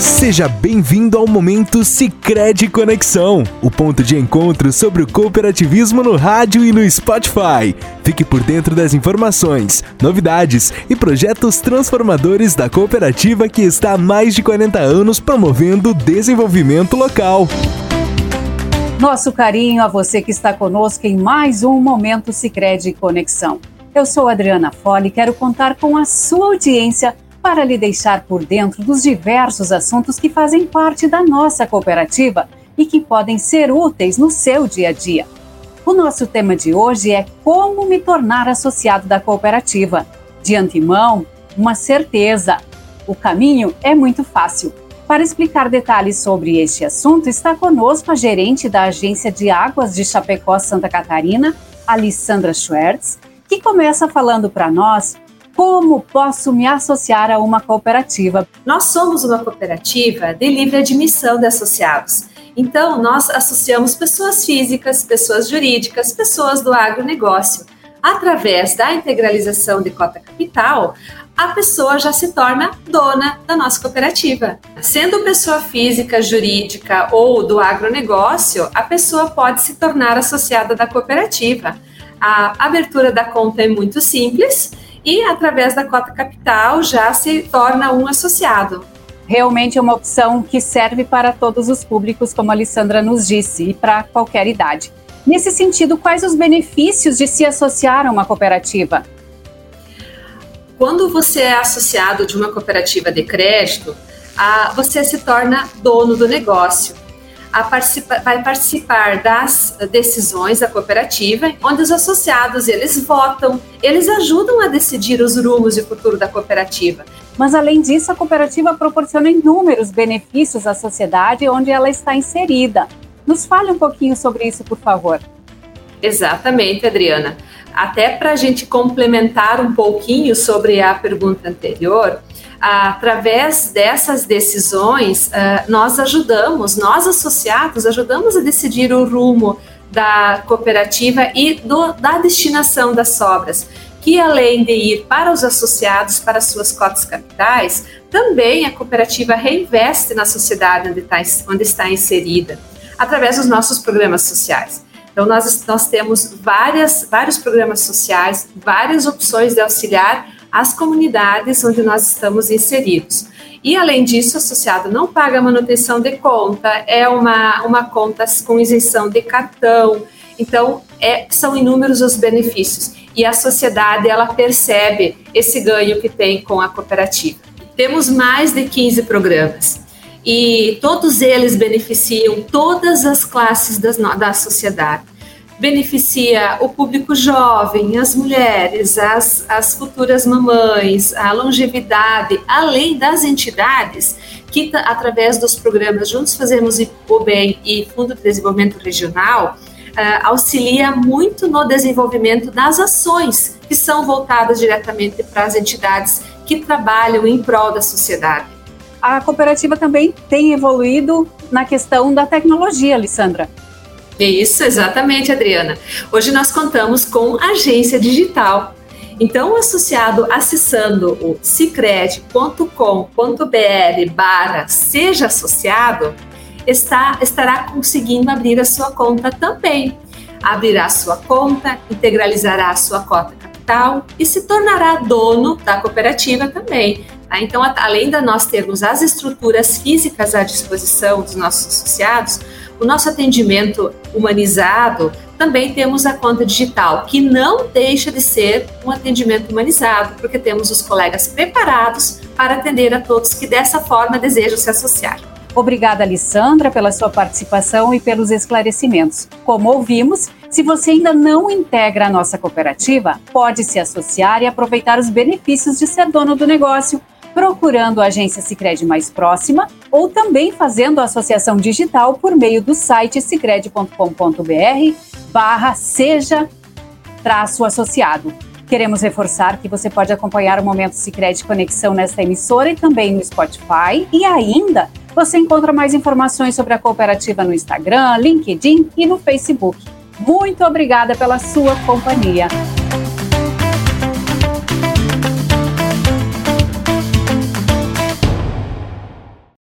Seja bem-vindo ao momento Sicredi Conexão, o ponto de encontro sobre o cooperativismo no rádio e no Spotify. Fique por dentro das informações, novidades e projetos transformadores da cooperativa que está há mais de 40 anos promovendo o desenvolvimento local. Nosso carinho a você que está conosco em mais um momento Sicredi Conexão. Eu sou Adriana Fole e quero contar com a sua audiência para lhe deixar por dentro dos diversos assuntos que fazem parte da nossa cooperativa e que podem ser úteis no seu dia a dia. O nosso tema de hoje é como me tornar associado da cooperativa. De antemão, uma certeza: o caminho é muito fácil. Para explicar detalhes sobre este assunto, está conosco a gerente da Agência de Águas de Chapecó, Santa Catarina, Alessandra Schwertz, que começa falando para nós como posso me associar a uma cooperativa? Nós somos uma cooperativa de livre admissão de associados. Então, nós associamos pessoas físicas, pessoas jurídicas, pessoas do agronegócio. Através da integralização de cota capital, a pessoa já se torna dona da nossa cooperativa. Sendo pessoa física, jurídica ou do agronegócio, a pessoa pode se tornar associada da cooperativa. A abertura da conta é muito simples e através da cota capital já se torna um associado. Realmente é uma opção que serve para todos os públicos, como a Alessandra nos disse, e para qualquer idade. Nesse sentido, quais os benefícios de se associar a uma cooperativa? Quando você é associado de uma cooperativa de crédito, você se torna dono do negócio participa, vai participar das decisões da cooperativa, onde os associados eles votam, eles ajudam a decidir os rumos e o futuro da cooperativa. Mas além disso, a cooperativa proporciona inúmeros benefícios à sociedade onde ela está inserida. Nos fale um pouquinho sobre isso, por favor. Exatamente, Adriana. Até para a gente complementar um pouquinho sobre a pergunta anterior, através dessas decisões, ah, nós ajudamos, nós associados, ajudamos a decidir o rumo da cooperativa e do, da destinação das sobras, que além de ir para os associados, para suas cotas capitais, também a cooperativa reinveste na sociedade onde está, onde está inserida, através dos nossos programas sociais. Então, nós, nós temos várias, vários programas sociais, várias opções de auxiliar as comunidades onde nós estamos inseridos. E, além disso, o associado não paga manutenção de conta, é uma, uma conta com isenção de cartão. Então, é, são inúmeros os benefícios. E a sociedade, ela percebe esse ganho que tem com a cooperativa. Temos mais de 15 programas. E todos eles beneficiam todas as classes das, da sociedade beneficia o público jovem, as mulheres, as, as futuras mamães, a longevidade, além das entidades que, através dos programas Juntos Fazemos o Bem e Fundo de Desenvolvimento Regional, uh, auxilia muito no desenvolvimento das ações que são voltadas diretamente para as entidades que trabalham em prol da sociedade. A cooperativa também tem evoluído na questão da tecnologia, Alessandra. Isso, exatamente, Adriana. Hoje nós contamos com agência digital. Então, o associado acessando o cicred.com.br barra seja associado, está, estará conseguindo abrir a sua conta também. Abrirá sua conta, integralizará a sua cota capital e se tornará dono da cooperativa também. Tá? Então, além de nós termos as estruturas físicas à disposição dos nossos associados, o nosso atendimento humanizado, também temos a conta digital, que não deixa de ser um atendimento humanizado, porque temos os colegas preparados para atender a todos que dessa forma desejam se associar. Obrigada, Alessandra, pela sua participação e pelos esclarecimentos. Como ouvimos, se você ainda não integra a nossa cooperativa, pode se associar e aproveitar os benefícios de ser dono do negócio procurando a agência Sicredi mais próxima ou também fazendo a associação digital por meio do site sicredi.com.br barra seja traço associado. Queremos reforçar que você pode acompanhar o Momento Sicredi Conexão nesta emissora e também no Spotify. E ainda, você encontra mais informações sobre a cooperativa no Instagram, LinkedIn e no Facebook. Muito obrigada pela sua companhia.